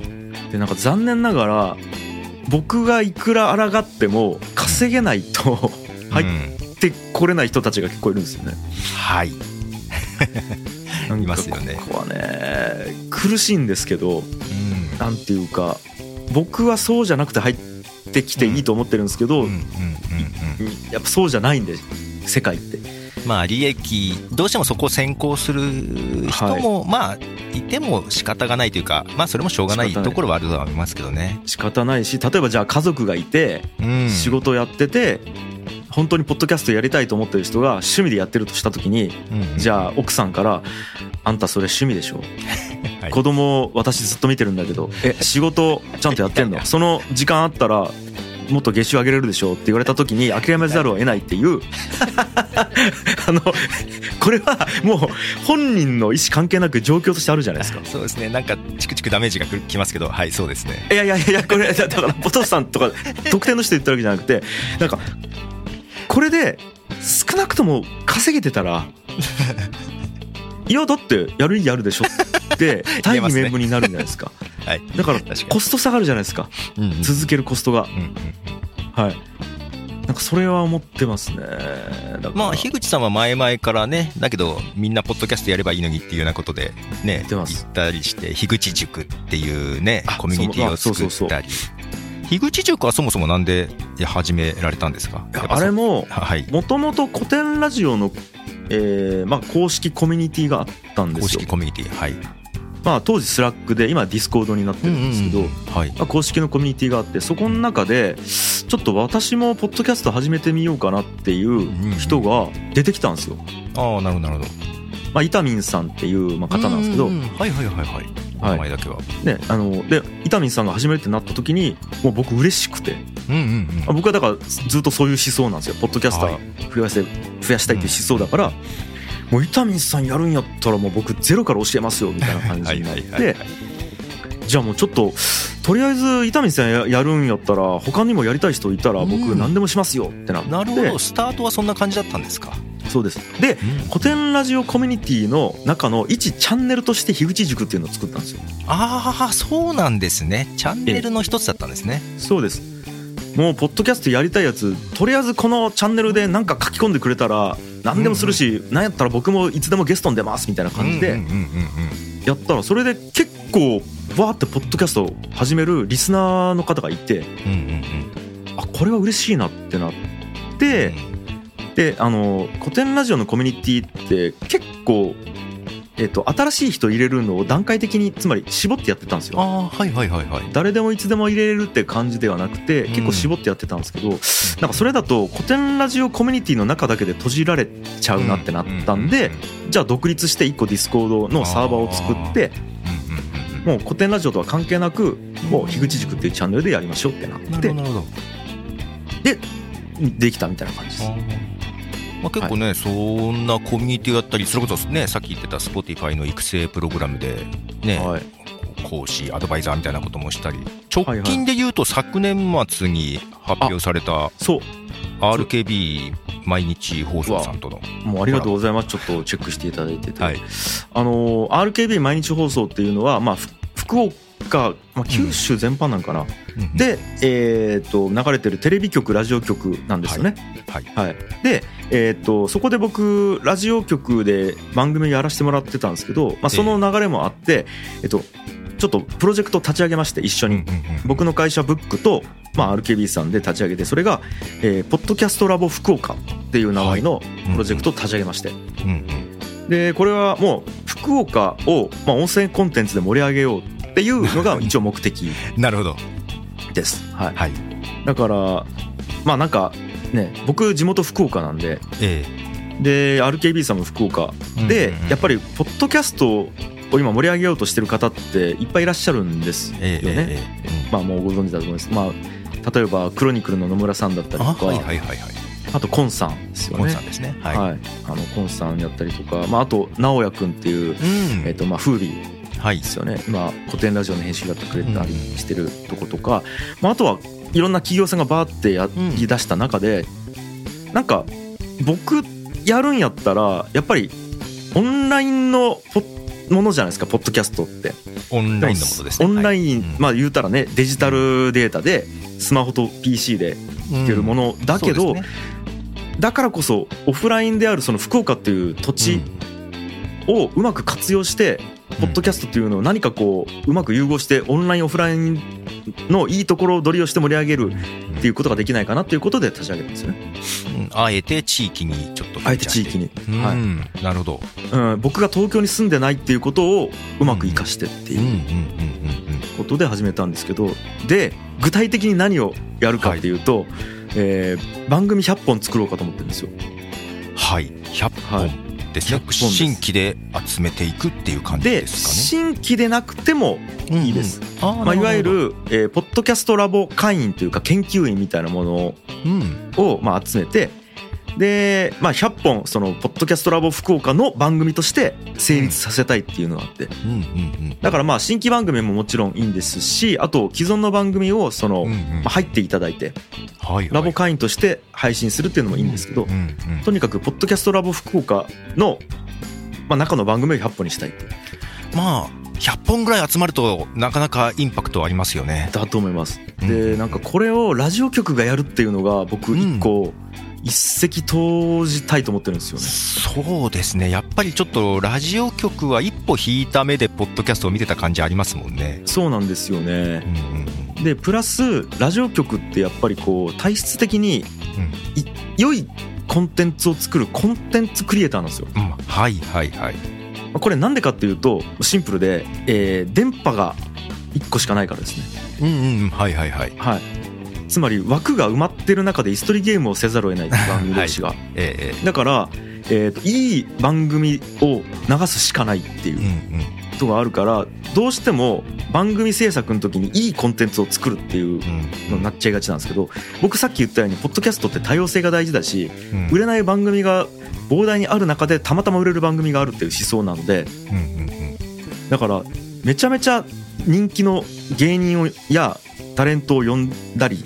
でなんか残念ながら僕がいくら抗っても稼げないと入ってこれない人たちが結構いるんですよね、はい。いますよね。ここはね苦しいんですけど、うん、なんていうか僕はそうじゃなくて入ってきていいと思ってるんですけどやっぱそうじゃないんで世界って。まあ利益どうしてもそこを先行する人も、はい、まあいても仕方がないというかまあそれもしょうがないところはあるとは思いますけどね。仕方ないし例えばじゃあ家族がいて、仕事をやってて本当にポッドキャストやりたいと思ってる人が趣味でやってるとした時に、じゃあ奥さんから「あんたそれ趣味でしょ？*laughs* はい、子供私ずっと見てるんだけどえ仕事ちゃんとやってんの？*laughs* その時間あったらもっと月収上げれるでしょって言われた時に諦めざるを得ないっていう。*laughs* あのこれはもう本人の意思関係なく状況としてあるじゃないですか。そうですね。なんかチクチクダメージがきますけど。はいそうですね。いやいやいやこれ *laughs* だからポトフさんとか特定の人言ったわけじゃなくてなんかこれで少なくとも稼げてたらいやだってやる意義あるでしょって大義名分になるんじゃないですか。*laughs* はい、だからコスト下がるじゃないですか、うんうん、続けるコストが、うんうん、はい。なんかそれは思ってますね。まあ樋口さんは前々からねだけどみんなポッドキャストやればいいのにっていうようなことでね言ったりして樋口塾っていうねコミュニティを作ったり。樋口塾はそもそもなんで始められたんですか？あれももともと古典ラジオの、えーまあ、公式コミュニティがあったんですよ。公式コミュニティはい。まあ、当時 Slack で今 Discord になってるんですけど、うんうんはい。まあ、公式のコミュニティがあってそこの中でちょっと私もポッドキャスト始めてみようかなっていう人が出てきたんですよ。ああなるほど。なるほど。まあ、イタミンさんっていうまあ方なんですけど、うんうん、はいはいはいはい。お名前だけは、はい、ねあのでイタミンさんが始めるってなった時にもう僕嬉しくて、うんうんうん、僕はだからずっとそういう思想なんですよ。ポッドキャスター増やして増やしたいっていう思想だから、もう伊丹さんやるんやったらもう僕ゼロから教えますよみたいな感じになって。じゃあもうちょっととりあえず伊丹さんやるんやったら他にもやりたい人いたら僕何でもしますよってなって、なるほど。スタートはそんな感じだったんですか？そうです。で、古典ラジオコミュニティの中の一チャンネルとして樋口塾っていうのを作ったんですよ。ああそうなんですね。チャンネルの一つだったんですね。そうですもうポッドキャストやりたいやつとりあえずこのチャンネルで何か書き込んでくれたら何でもするし、何やったら僕もいつでもゲストに出ますみたいな感じでやったらそれで結構わーってポッドキャストを始めるリスナーの方がいて、あこれは嬉しいなってなって、であの古典ラジオのコミュニティって結構えっと、新しい人入れるのを段階的につまり絞ってやってたんですよ。あはいはいはいはい。誰でもいつでも入れれるって感じではなくて結構絞ってやってたんですけど、うん、なんかそれだとコテンラジオコミュニティの中だけで閉じられちゃうなってなったんで、じゃあ独立して1個 Discord のサーバーを作ってもうコテンラジオとは関係なくもう樋口塾っていうチャンネルでやりましょうってなってでできたみたいな感じです。まあ、結構ね、はい、そんなコミュニティだったりそれこそねさっき言ってた Spotify の育成プログラムでね、はい、講師アドバイザーみたいなこともしたり直近で言うと昨年末に発表された、そう。RKB 毎日放送さんとの。もうありがとうございます。ちょっとチェックしていただいてて、はい、あの RKB 毎日放送っていうのは、まあ、福岡か、まあ、九州全般なんかな、うん、で、えー、と流れてるテレビ局ラジオ局なんですよね。はい、はい、で、えー、とそこで僕ラジオ局で番組やらせてもらってたんですけど、まあ、その流れもあって、えー、とちょっとプロジェクト立ち上げまして一緒に、僕の会社ブックと、まあ、RKB さんで立ち上げてそれが、えー、ポッドキャストラボ福岡っていう名前のプロジェクトを立ち上げまして、でこれはもう福岡を、まあ、音声コンテンツで盛り上げようっていうのが *laughs* 一応目的なるほど。です、はい、はい、だからまあなんかね僕地元福岡なんで、ええ、で RKB さんも福岡。で、やっぱりポッドキャストを今盛り上げようとしてる方っていっぱいいらっしゃるんですよね、えええ、まあもうご存知だと思います。まあ例えばクロニクルの野村さんだったりとか。はいはいはいはい。あとコンさんですよね。コンさんですね。はい。はい、あのコンさんやったりとか、まああと直哉くんっていう、うん、えっ、とまあフービー。はい。ですよね、今古典ラジオの編集やってくれたりしてるとことか、まあ、あとはいろんな企業さんがバーってやりだした中で、うなんか僕やるんやったらやっぱりオンラインのものじゃないですかポッドキャストって。オンラインのものですね。オンライン、まあ言うたらねデジタルデータでスマホと PC で聞けるものだけど、だからこそオフラインであるその福岡っていう土地をうまく活用してポッドキャストっていうのを何かこううまく融合してオンラインオフラインのいいところを取りをして盛り上げるっていうことができないかなっていうことで立ち上げたんですよね。あえて地域にちょっとあえて地域に、はい、なるほど、うん、僕が東京に住んでないっていうことをうまく生かしてっていうことで始めたんですけどで具体的に何をやるかっていうと、はい、えー、番組100本作ろうかと思ってるんですよ。はい。100本、はいですね。新規で集めていくっていう感じですかね。新規でなくてもいいです、うんうん、まあ、いわゆる、えー、ポッドキャストラボ会員というか研究員みたいなものを、まあ、集めてで、まあ、100本そのポッドキャストラボ福岡の番組として成立させたいっていうのがあって、だからまあ新規番組ももちろんいいんですしあと既存の番組をその、まあ、入っていただいて、ラボ会員として配信するっていうのもいいんですけど、とにかくポッドキャストラボ福岡の、まあ、中の番組を100本にしたいって。まあ100本ぐらい集まるとなかなかインパクトありますよね。だと思います。でなんかこれをラジオ局がやるっていうのが僕一個、一石投じたいと思ってるんですよね。そうですね。やっぱりちょっとラジオ局は一歩引いた目でポッドキャストを見てた感じありますもんね。そうなんですよね、うんうん、でプラスラジオ局ってやっぱりこう体質的に、うん、良いコンテンツを作るコンテンツクリエイターなんですよ、うん、はいはいはい。これなんでかっていうとシンプルで、えー、電波が1個しかないからですね。うんうん。はいはいはい。はいつまり枠が埋まってる中で椅子取りゲームをせざるを得ない番組同士が、はい。ええ、だから、えーと、いい番組を流すしかないっていうことがあるからどうしても番組制作の時にいいコンテンツを作るっていうのになっちゃいがちなんですけど僕さっき言ったようにポッドキャストって多様性が大事だし、売れない番組が膨大にある中でたまたま売れる番組があるっていう思想なので、だからめちゃめちゃ人気の芸人をやタレントを呼んだり、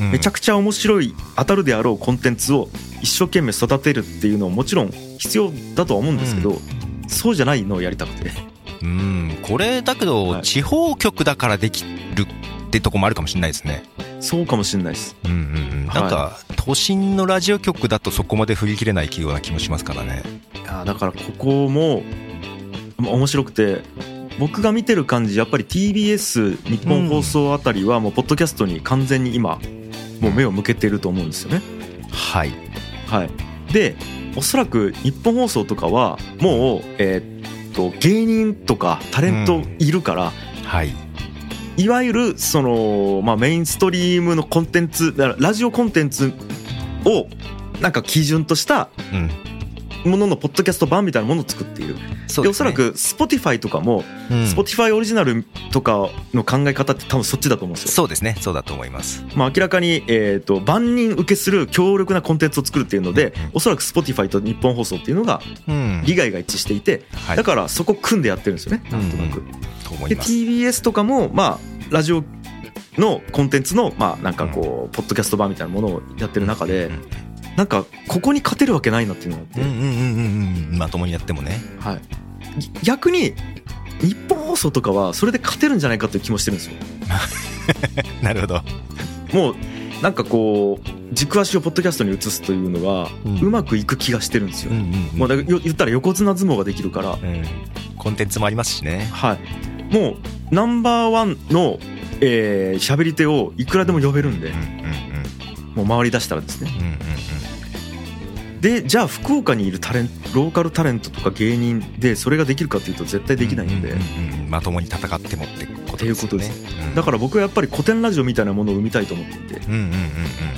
めちゃくちゃ面白い当たるであろうコンテンツを一生懸命育てるっていうのはもちろん必要だとは思うんですけど、そうじゃないのをやりたくて。うんこれだけど、地方局だからできるってとこもあるかもしれないですね。そうかもしれないです。うんうんうん。なんか、都心のラジオ局だとそこまで振り切れないような気もしますからね。いやだからここも面白くて僕が見てる感じやっぱり TBS 日本放送あたりはもうポッドキャストに完全に今もう目を向けてると思うんですよね。はい、はい、でおそらく日本放送とかはもう、えー、っと芸人とかタレントいるから、うん、はい。いわゆるその、まあ、メインストリームのコンテンツラジオコンテンツをなんか基準としたもののポッドキャスト版みたいなものを作っている。で、ね、おそらく Spotify とかも、うん、Spotify オリジナルとかの考え方って多分そっちだと思うんですよ。そうですね。そうだと思います。まあ明らかに、えっ、ー、と、万人受けする強力なコンテンツを作るっていうので、うんうん、おそらく Spotify と日本放送っていうのが、利害が一致していて、うん、だからそこ組んでやってるんですよね。なんとなく。うんうん、で、TBS とかも、まあ、ラジオのコンテンツの、まあなんかこう、ポッドキャスト版みたいなものをやってる中で、なんかここに勝てるわけないなっていうのがあって、うんうんうんうん、まともにやってもね、はい、逆に日本放送とかはそれで勝てるんじゃないかっていう気もしてるんですよ。*laughs* なるほど。もうなんかこう軸足をポッドキャストに移すというのがうまくいく気がしてるんですよ、うんうんうん、もう言ったら横綱相撲ができるから、うん、コンテンツもありますしね。はい。もうナンバーワンのえー、喋り手をいくらでも呼べるんで、うんうんうん、もう回り出したらですね、うんうんでじゃあ福岡にいるタレンローカルタレントとか芸人でそれができるかっていうと絶対できないので、うんうん、まともに戦ってもってことですね。ことです、うん、だから僕はやっぱり古典ラジオみたいなものを生みたいと思っていて、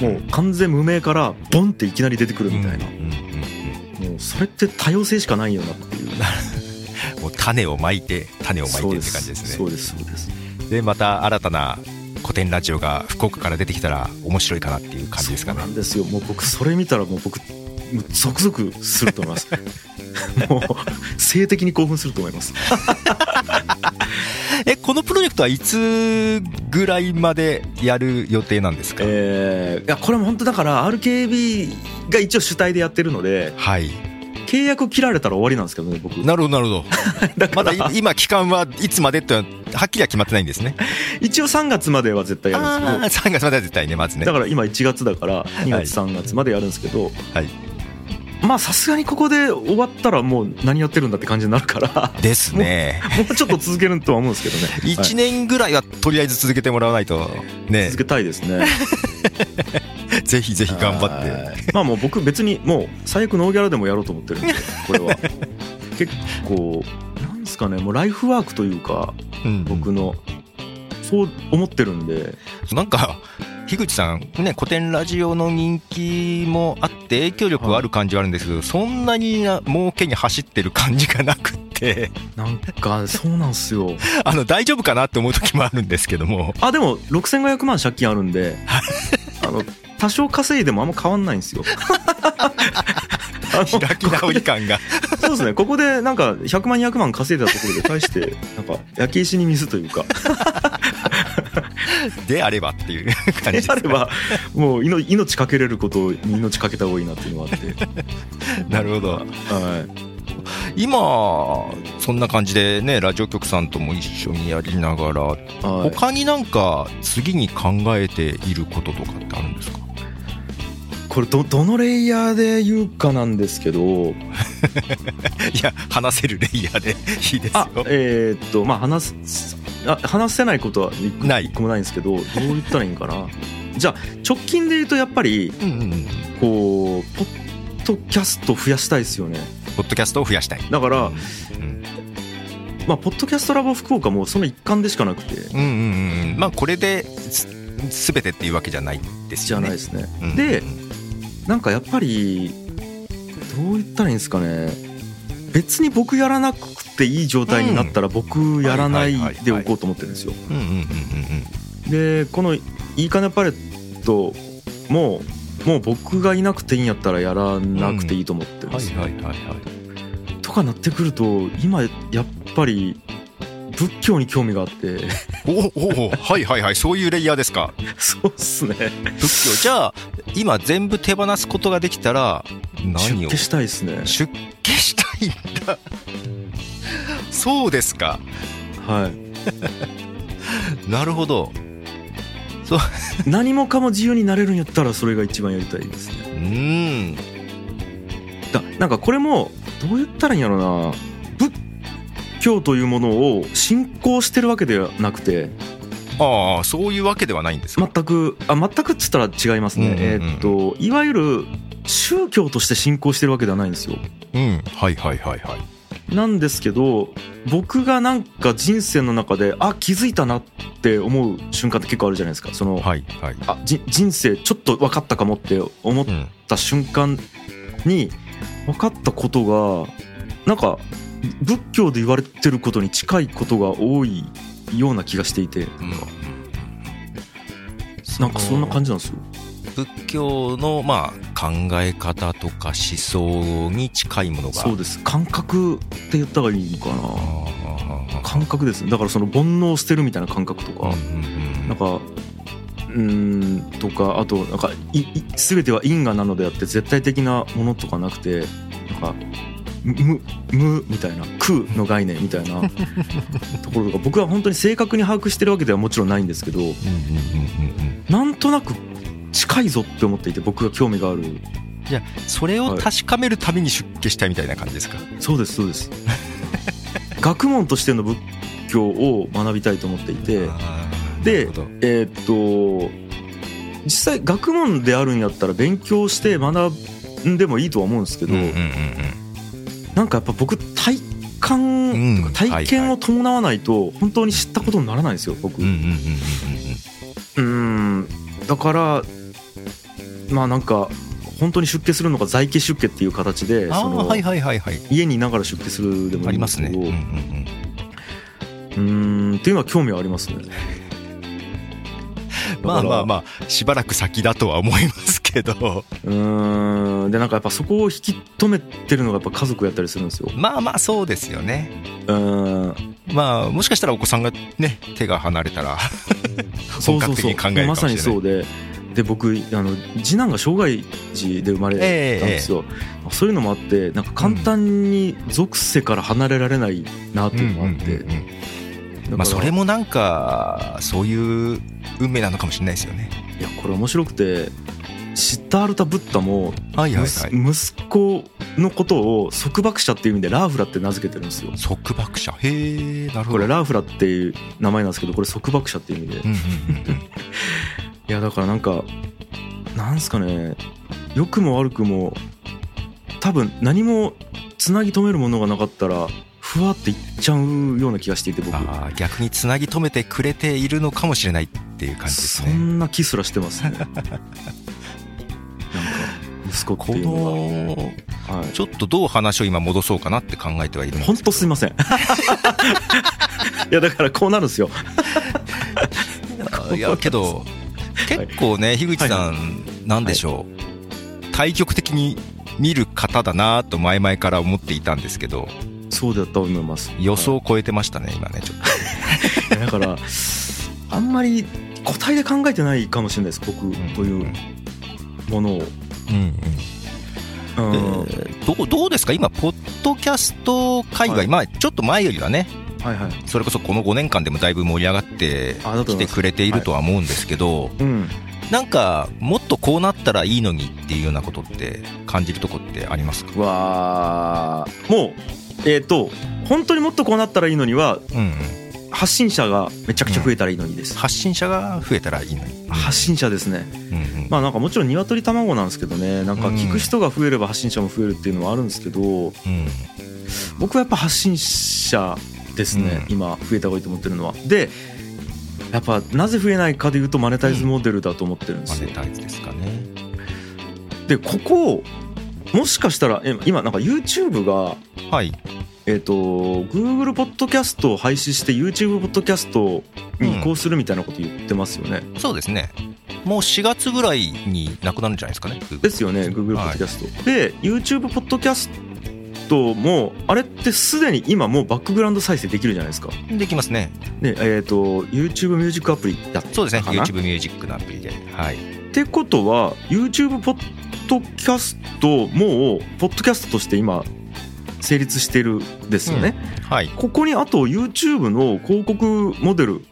もう完全無名からボンっていきなり出てくるみたいな、もうそれって多様性しかないよなっていう。*laughs* もう種をまいて種をまいてって感じですね。そうです。そうです。でまた新たな古典ラジオが福岡から出てきたら面白いかなっていう感じですかね。そうなんですよ。もう僕それ見たらもう僕ゾクゾクすると思います。もう性的に興奮すると思います。*laughs* えこのプロジェクトはいつぐらいまでやる予定なんですか、えー、いやこれも本当だから RKB が一応主体でやってるので、はい、契約切られたら終わりなんですけどね僕。なるほどなるほど。*laughs* まだ今期間はいつまでってはっきりは決まってないんですね。一応3月までは絶対やるんですけど。3月までは絶対ねまずね。だから今1月だから2月3月までやるんですけど、はいまあさすがにここで終わったらもう何やってるんだって感じになるから。ですね。もうちょっと続けるとは思うんですけどね。*laughs* 1年ぐらいはとりあえず続けてもらわないと。ね。続けたいですね。*laughs* ぜひぜひ頑張って。まあもう僕別にもう最悪ノーギャラでもやろうと思ってるんで *laughs* これは。結構なんですかねもうライフワークというか、僕のそう思ってるんで。なんか樋口さん、ね、古典ラジオの人気もあって影響力はある感じはあるんですけど、はい、そんなに儲けに走ってる感じがなくて。なんかそうなんすよ。*laughs* あの大丈夫かなって思う時もあるんですけども。あでも6500万借金あるんで *laughs* あの多少稼いでもあんま変わんないんですよ。*laughs* 開き直り感が。そうですね。ここでなんか100万200万稼いだところで対してなんか焼け石に水というか *laughs* であればっていう感じであればもう命かけれることに命かけた方がいいなっていうのがあって。*laughs* なるほど、はい。今そんな感じでねラジオ局さんとも一緒にやりながら、はい、他になんか次に考えていることとかってあるんですか？これどどのレイヤーで言うかなんですけど。*laughs* いや話せるレイヤーで *laughs* いいですよ。えー、っとまあ話すあ話せないことは一個もない。んですけどどう言ったらいいんかな。*laughs* じゃあ直近で言うとやっぱり、うんうん、こうポッドキャスト増やしたいですよね。ポッドキャストを増やしたい。だから、うん、まあポッドキャストラボ福岡もその一環でしかなくて。うんうんうんまあこれで全てっていうわけじゃないですよね。じゃないですね、うん、でなんかやっぱりどう言ったらいいんですかね。別に僕やらなくていい状態になったら僕やらないでおこうと思ってるんですよ。でこの「いいかねパレット」ももう僕がいなくていいんやったらやらなくていいと思ってるんですよ。とかなってくると今やっぱり仏教に興味があって。おおはいはいはいそういうレイヤーですか。そうっすね。仏教。じゃあ今全部手放すことができたら何を？出家したいですね。出家したいんだ。そうですか。はい。*laughs* なるほど。そう。何もかも自由になれるんやったらそれが一番やりたいですね。うん。だなんかこれもどう言ったらいいんやろうな。仏教というものを信仰してるわけではなくてああそういうわけではないんですか？全くあ全くっつったら違いますね、うんうんうん、えー、っといわゆる宗教として信仰してるわけではないんですよ。うん。はいはいはいはい。なんですけど僕がなんか人生の中であ気づいたなって思う瞬間って結構あるじゃないですか。その、はいはい、あじ人生ちょっと分かったかもって思った瞬間に分かったことがなんか仏教で言われてることに近いことが多いような気がしていて、うん、なんかそんな感じなんですよ。仏教のまあ考え方とか思想に近いものが。そうです。感覚って言った方がいいのかな。感覚ですだからその煩悩を捨てるみたいな感覚とか、なんかうんとかあとなんかいい全ては因果なのであって絶対的なものとかなくてなんか無無みたいな空の概念みたいな *laughs* ところとか僕は本当に正確に把握してるわけではもちろんないんですけどなんとなく近いぞって思っていて僕が興味がある。じゃあそれを確かめるために出家したいみたいな感じですか、はい、そうですそうです。*laughs* 学問としての仏教を学びたいと思っていてでえー、っと実際学問であるんやったら勉強して学んでもいいとは思うんですけど、うんうんうんうんなんかやっぱ僕体感、体験を伴わないと本当に知ったことにならないんですよ僕。うんだからまあなんか本当に出家するのか在家出家っていう形でその、家にいながら出家するでもいいんですけど、ね、うんっていうのは興味はありますね。*laughs* まあまあまあしばらく先だとは思いますけど。うん。でなんかやっぱそこを引き止めてるのがやっぱ家族やったりするんですよ。まあまあそうですよね。うん。まあもしかしたらお子さんがね手が離れたら本格的に考えるかもしれない。まさにそうで。で僕あの次男が障害児で生まれたんですよ、えー、そういうのもあってなんか簡単に属性から離れられないなっていうのもあって、まあそれもなんかそういう運命なのかもしれないですよね。いやこれ面白くてシッタールタ・ブッダも、はいはいはい、息子のことを束縛者っていう意味でラーフラって名付けてるんですよ。束縛者。へえなるほど。これラーフラっていう名前なんですけどこれ束縛者っていう意味で、*laughs* いやだからなんかなんすかね。良くも悪くも多分何もつなぎ止めるものがなかったらふわっていっちゃうような気がしていて僕。あ逆につなぎ止めてくれているのかもしれないっていう感じですね。そんな気すらしてますね *laughs* 息子っていうのは、はい、ちょっとどう話を今戻そうかなって考えてはいるんです本当すいません。いやだからこうなるんですよ。*laughs* いやけど結構ね樋口さん、はいはい、なんでしょう、はい、対極的に見る方だなと前々から思っていたんですけど。そうだったと思います。予想を超えてましたね、今ねちょっと。だからあんまり答えで考えてないかもしれないです僕というものをうんうんうん、どうどうですか？今ポッドキャスト界隈、はい、まあちょっと前よりはねはいはい、それこそこの5年間でもだいぶ盛り上がってきてくれているとは思うんですけど、はい。うん、なんかもっとこうなったらいいのにっていうようなことって感じるとこってありますか？わもうえっ、ー、と本当にもっとこうなったらいいのには、うんうん発信者がめちゃくちゃ増えたらいいのにです、うん、発信者が増えたらいいのに、発信者ですね、うんうん、まあなんかもちろん鶏卵なんですけどね。なんか聞く人が増えれば発信者も増えるっていうのはあるんですけど、うん、僕はやっぱ発信者ですね、うん、今増えた方がいいと思ってるのは。でやっぱなぜ増えないかでいうとマネタイズモデルだと思ってるんですよ、マネタイズですかね。でここもしかしたら今なんか YouTube がはいえっ、ー、と Google ポッドキャストを廃止して YouTube ポッドキャストに移行するみたいなこと言ってますよね、うん、そうですね。もう4月ぐらいになくなるんじゃないですかねですよね Google ポッドキャスト、はい、で YouTube ポッドキャストもあれってすでに今もうバックグラウンド再生できるじゃないですか。できますね。でえっ、ー、と YouTube ミュージックアプリやってそうですね YouTube ミュージックのアプリで。はい。ってことは YouTube ポッドキャストもポッドキャストとして今成立してるですよね、うん、はい、ここにあと YouTube の広告モデル、うん、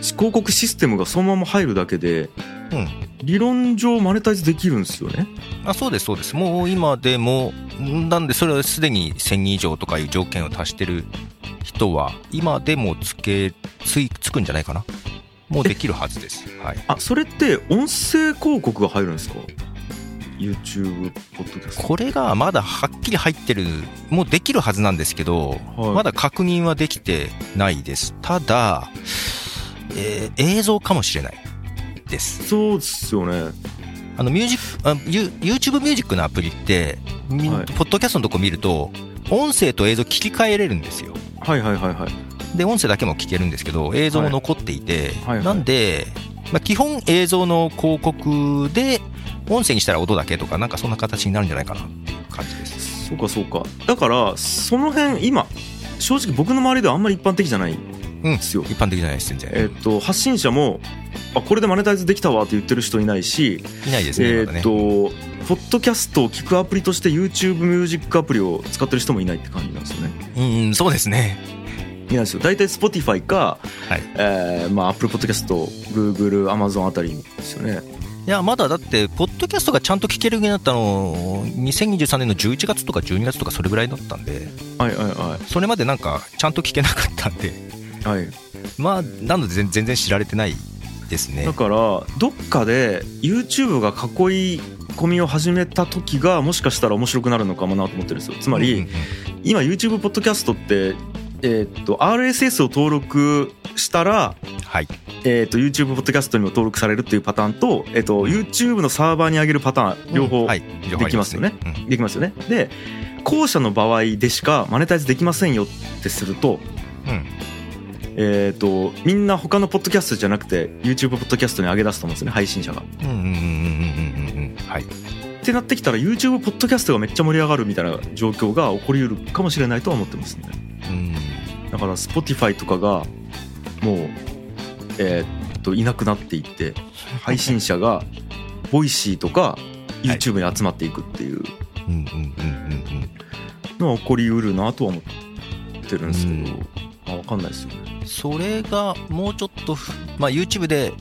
広告システムがそのまま入るだけで、うん、理論上マネタイズできるんですよね。あそうですそうです。もう今でもなんでそれはすでに1000人以上とかいう条件を足してる人は今でもつけつつくんじゃないかな？もうできるはずです、はい、あそれって音声広告が入るんですか？YouTube ポッドキャストこれがまだはっきり入ってるもうできるはずなんですけど、はい、まだ確認はできてないです。ただ、えー、映像かもしれないです。そうですよね。あのミュージックあ YouTube ミュージックのアプリって、はい、ポッドキャストのとこ見ると音声と映像切り替えれるんですよ。はいはいはいはい。で音声だけも聞けるんですけど映像も残っていて、はいはいはい、なんで、まあ、基本映像の広告で音声にしたら音だけとかなんかそんな形になるんじゃないかな感じです。そうかそうか。だからその辺今正直僕の周りではあんまり一般的じゃないんですよ、うん、一般的じゃないです全然。えっ、と発信者もあこれでマネタイズできたわって言ってる人いないしいないですねえっ、と、ポッドキャストを聞くアプリとして YouTube ミュージックアプリを使ってる人もいないって感じなんですよね。うんそうですね。いないですよ。大体 Spotify か、はい。えーまあ、Apple Podcast Google Amazon あたりですよねいや、まだだって、ポッドキャストがちゃんと聞けるようになったの、2023年の11月とか12月とかそれぐらいだったんで、はいはいはい。それまでなんか、ちゃんと聞けなかったんで、はい。まあ、なので全然知られてないですね。だから、どっかで YouTube が囲い込みを始めた時が、もしかしたら面白くなるのかもなと思ってるんですよ。つまり、うんうんうん、今 YouTube ポッドキャストって、えー、っと、RSS を登録したら、はい。えー、と YouTube ポッドキャストにも登録されるっていうパターンと,、えー、と YouTube のサーバーに上げるパターン両方できますよね。できますよね。で後者の場合でしかマネタイズできませんよってすると、うん、えーと、みんな他のポッドキャストじゃなくて YouTube ポッドキャストに上げ出すと思うんですよね配信者が。はい、ってなってきたら YouTube ポッドキャストがめっちゃ盛り上がるみたいな状況が起こりうるかもしれないとは思ってますね。うん、だから Spotify とかがもうえー、っといなくなっていって配信者が Voicy とか YouTube に集まっていくっていう。のは起こりうるなとは思ってるんですけど、まあ、分かんないですよね。それがもうちょっと、まあ、YouTube で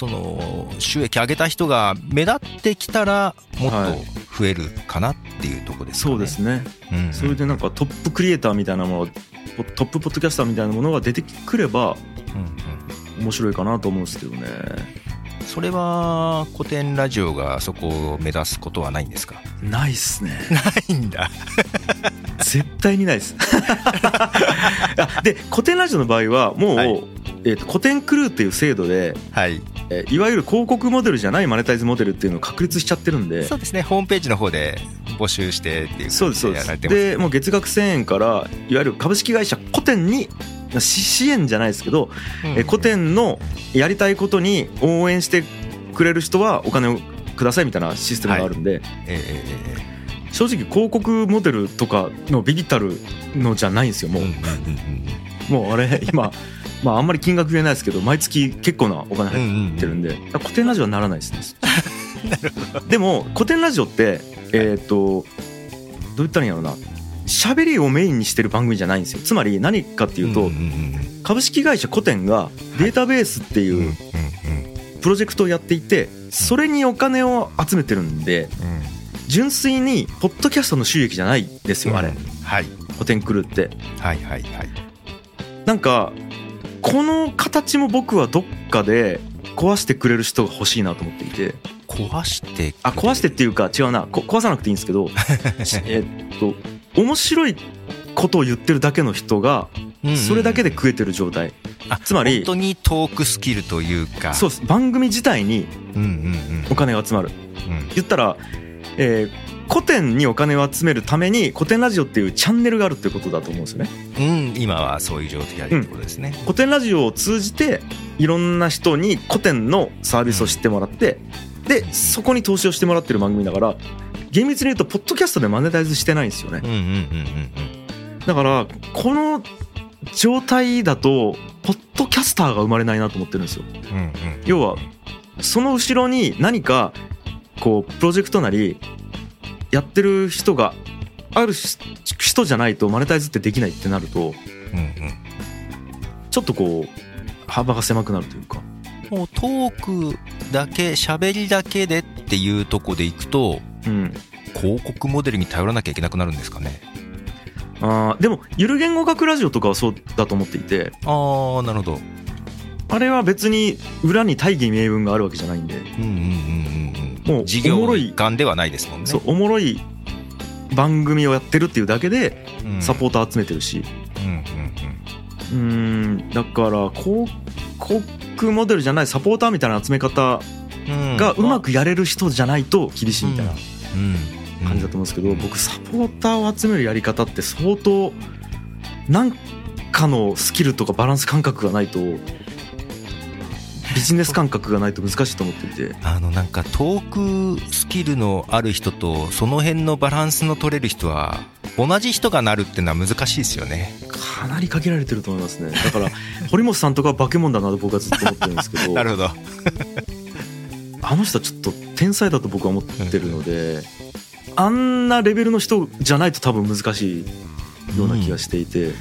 その収益上げた人が目立ってきたらもっと増えるかなっていうとこですね、はい、そうですね、うんうん、それでなんかトップクリエイターみたいなものトップポッドキャスターみたいなものが出てくれば、うん面白いかなと思うんですけどね。それは古典ラジオがそこを目指すことはないんですか？ないっすね。ないんだ。*laughs* 絶対にないです。*laughs* で古典ラジオの場合はもう、はい、えーと、古典クルーっていう制度で、はいえー、いわゆる広告モデルじゃないマネタイズモデルっていうのを確立しちゃってるんで。そうですね。ホームページの方で募集してっていうそうですそうです。でもう月額1000円からいわゆる株式会社古典に支援じゃないですけど、うん。うん、古典のやりたいことに応援してくれる人はお金をくださいみたいなシステムがあるんで、はい、えー、正直広告モデルとかのビビたるのじゃないんですよもう、もうあれ今まああんまり金額言えないですけど毎月結構なお金入ってるんで、うんうん、古典ラジオはならないですね。*laughs* でも古典ラジオってえっ、ー、とどう言ったらいいんやろうな。喋りをメインにしてる番組じゃないんですよ。つまり何かっていうと、株式会社古典がデータベースっていうプロジェクトをやっていてそれにお金を集めてるんで、純粋にポッドキャストの収益じゃないですよあれ、はい、古典クルって。はいはいはい。なんかこの形も僕はどっかで壊してくれる人が欲しいなと思っていて。壊してあ壊してっていうか違うな。壊さなくていいんですけど *laughs* えっと面白いことを言ってるだけの人がそれだけで食えてる状態、つまり本当にトークスキルというか。そうです。番組自体にお金が集まる、言ったらえー、古典にお金を集めるために古典ラジオっていうチャンネルがあるってことだと思うんですよね。うん今はそういう状態ってことですね、うん、古典ラジオを通じていろんな人に古典のサービスを知ってもらって、うん、でそこに投資をしてもらってる番組だから厳密に言うとポッドキャストでマネタイズしてないんですよね。だからこの状態だとポッドキャスターが生まれないなと思ってるんですよ。うんうん、要はその後ろに何かこうプロジェクトなりやってる人がある人じゃないとマネタイズってできないってなると、うんうん、ちょっとこう幅が狭くなるというか。もうトークだけ喋りだけでっていうとこでいくと、うん、広告モデルに頼らなきゃいけなくなるんですかね。あでもゆる言語学ラジオとかはそうだと思っていて。ああなるほど。あれは別に裏に大義名分があるわけじゃないんで。うんうんうんうんもう事業感ではないですもんね。そうおもろい番組をやってるっていうだけでサポーター集めてるし。うんうんうん。だから広告モデルじゃないサポーターみたいな集め方がうまくやれる人じゃないと厳しいみたいな、感じだと思うんですけど、僕サポーターを集めるやり方って相当なんかのスキルとかバランス感覚がないとビジネス感覚がないと難しいと思っていて。あのなんかトークスキルのある人とその辺のバランスの取れる人は同じ人がなるっていうのは難しいですよね。かなり限られてると思いますね。だから堀本さんとかは化け物だなと僕はずっと思ってるんですけど。*laughs* なるほど。あの人はちょっと天才だと僕は思ってるので、あんなレベルの人じゃないと多分難しいような気がしていて、うん、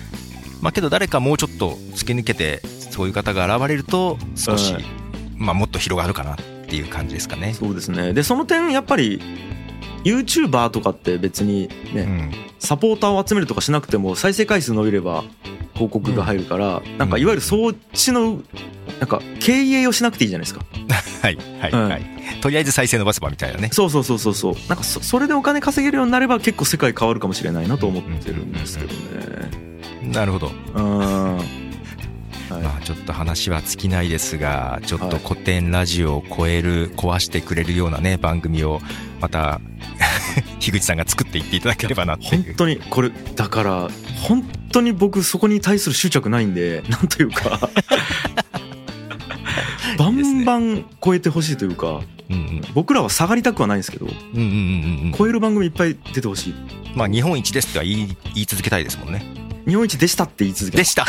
まあけど誰かもうちょっと突き抜けてそういう方が現れると少し、まあ、もっと広がるかなっていう感じですかね。そうですね。でその点やっぱり YouTuber とかって別にね、うん、サポーターを集めるとかしなくても再生回数伸びれば広告が入るから、うん、なんかいわゆるそっちのなんか経営をしなくていいじゃないですか。*laughs* はいはいはい、うん、とりあえず再生伸ばせばみたいなね。そうそうそうそうそう。なんかそそれでお金稼げるようになれば結構世界変わるかもしれないなと思ってるんですけどね、なるほど。うん。はい、まあちょっと話は尽きないですがちょっと古典ラジオを超える壊してくれるようなね番組をまた *laughs* 樋口さんが作っていっていただければなって本当にこれだから本当に僕そこに対する執着ないんでなんというか。*laughs* バンバン超えてほしいというか、うんうん、僕らは下がりたくはないんですけど、うんうんうんうん、超える番組いっぱい出てほしい。まあ日本一ですっては言い言い続けたいですもんね。日本一でしたって言い続けでした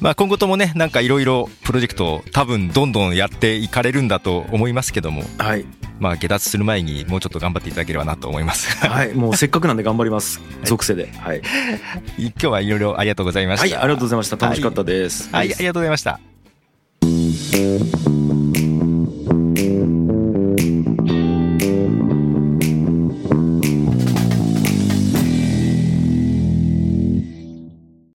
まあ今後ともねなんかいろいろプロジェクト多分どんどんやっていかれるんだと思いますけども。はい。まあ下脱する前にもうちょっと頑張っていただければなと思います。*laughs* はい。もうせっかくなんで頑張ります。属性で。はい。今日はいろいろありがとうございました。はいありがとうございました。楽しかったです、はい、はい、ありがとうございました